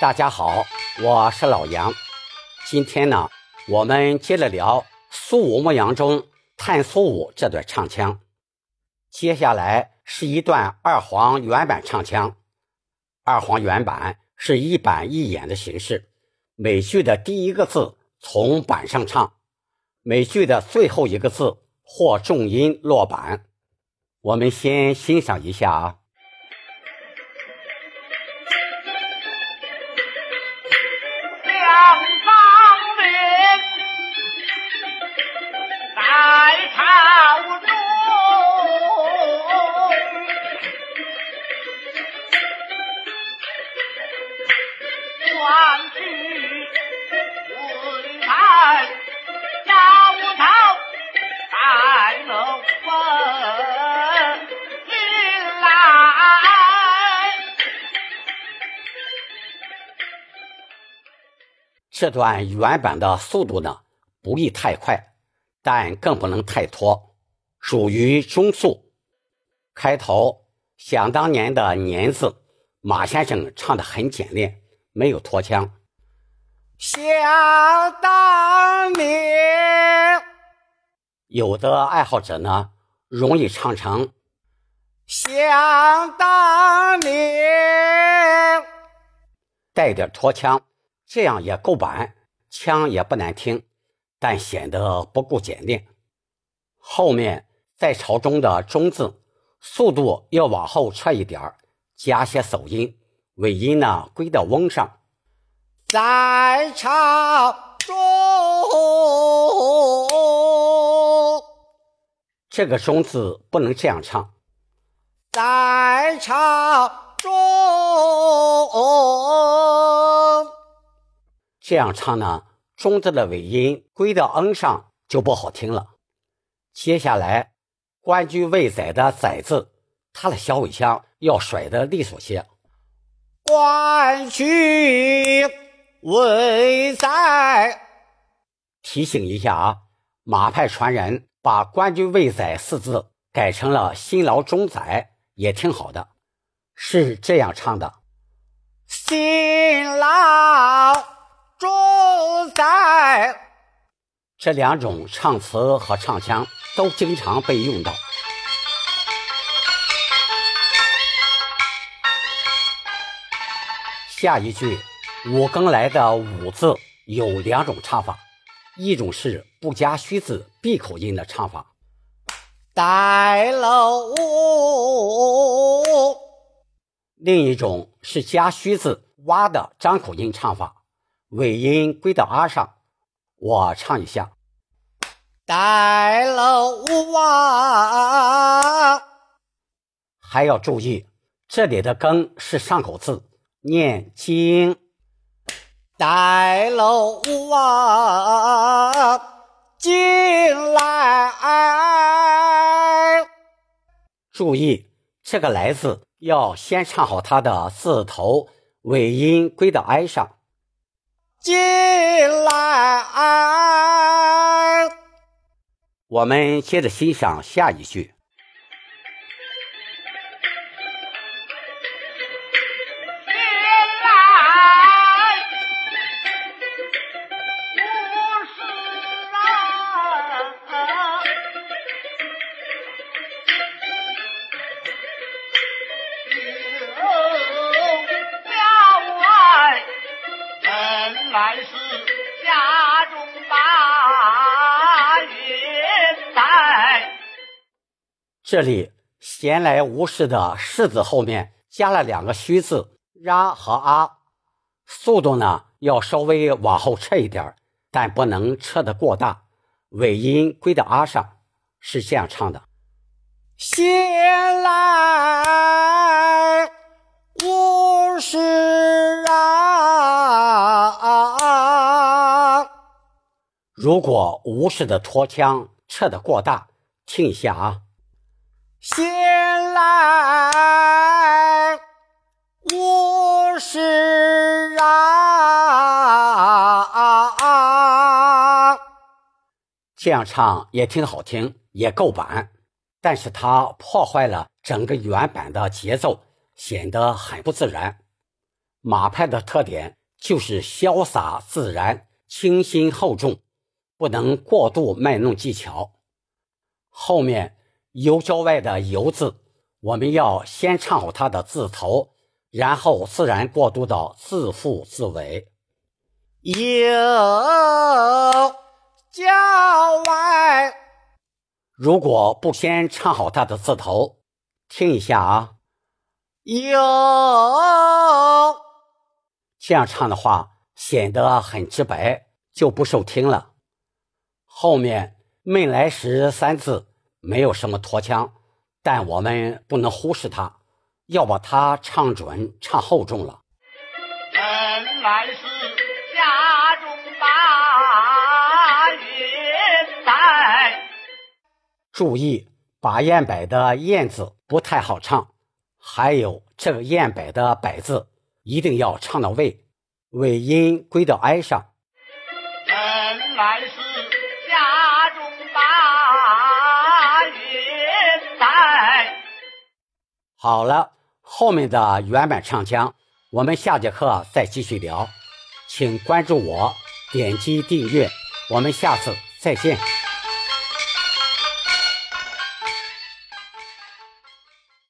大家好，我是老杨。今天呢，我们接着聊《苏武牧羊》中《探苏武》这段唱腔。接下来是一段二黄原版唱腔。二黄原版是一板一眼的形式，每句的第一个字从板上唱，每句的最后一个字或重音落板。我们先欣赏一下啊。这段原版的速度呢，不宜太快，但更不能太拖，属于中速。开头想当年的“年”字，马先生唱的很简练，没有拖腔。想当年，有的爱好者呢，容易唱成想当年，带点拖腔。这样也够板，腔也不难听，但显得不够简练。后面在朝中的“中”字，速度要往后撤一点加些手音，尾音呢归到翁上。在朝中，这个“中”字不能这样唱。在朝中。这样唱呢，中字的尾音归到 n 上就不好听了。接下来，关雎未宰的宰字，它的小尾腔要甩得利索些。关雎未宰，提醒一下啊，马派传人把关雎未宰四字改成了辛劳中宰，也挺好的。是这样唱的：辛劳。中在这两种唱词和唱腔都经常被用到。下一句“五更来”的“五”字有两种唱法，一种是不加虚字闭口音的唱法，带了五；另一种是加虚字哇的张口音唱法。尾音归到啊上，我唱一下。带楼哇，还要注意，这里的更是上口字，念经。带楼啊，进来。注意这个来字要先唱好它的字头，尾音归到哀上。进来，我们接着欣赏下一句。乃是家中把云带。这里“闲来无事”的“事”字后面加了两个虚字“呀”和“啊”，速度呢要稍微往后撤一点但不能撤得过大，尾音归到“啊”上，是这样唱的：“闲来无事如果无事的拖腔撤得过大，听一下啊。先来无事啊，这样唱也挺好听，也够板，但是它破坏了整个原版的节奏，显得很不自然。马派的特点就是潇洒自然、清新厚重，不能过度卖弄技巧。后面“游郊外”的“游”字，我们要先唱好它的字头，然后自然过渡到字腹字尾。游郊外，如果不先唱好它的字头，听一下啊，游。这样唱的话，显得很直白，就不受听了。后面“闷来时”三字没有什么拖腔，但我们不能忽视它，要把它唱准、唱厚重了。闷来时，家中把云在。注意，把燕摆的“燕”字不太好唱，还有这个燕摆的“摆”字。一定要唱到位，尾音归到哀上。好了，后面的原版唱腔，我们下节课再继续聊。请关注我，点击订阅，我们下次再见。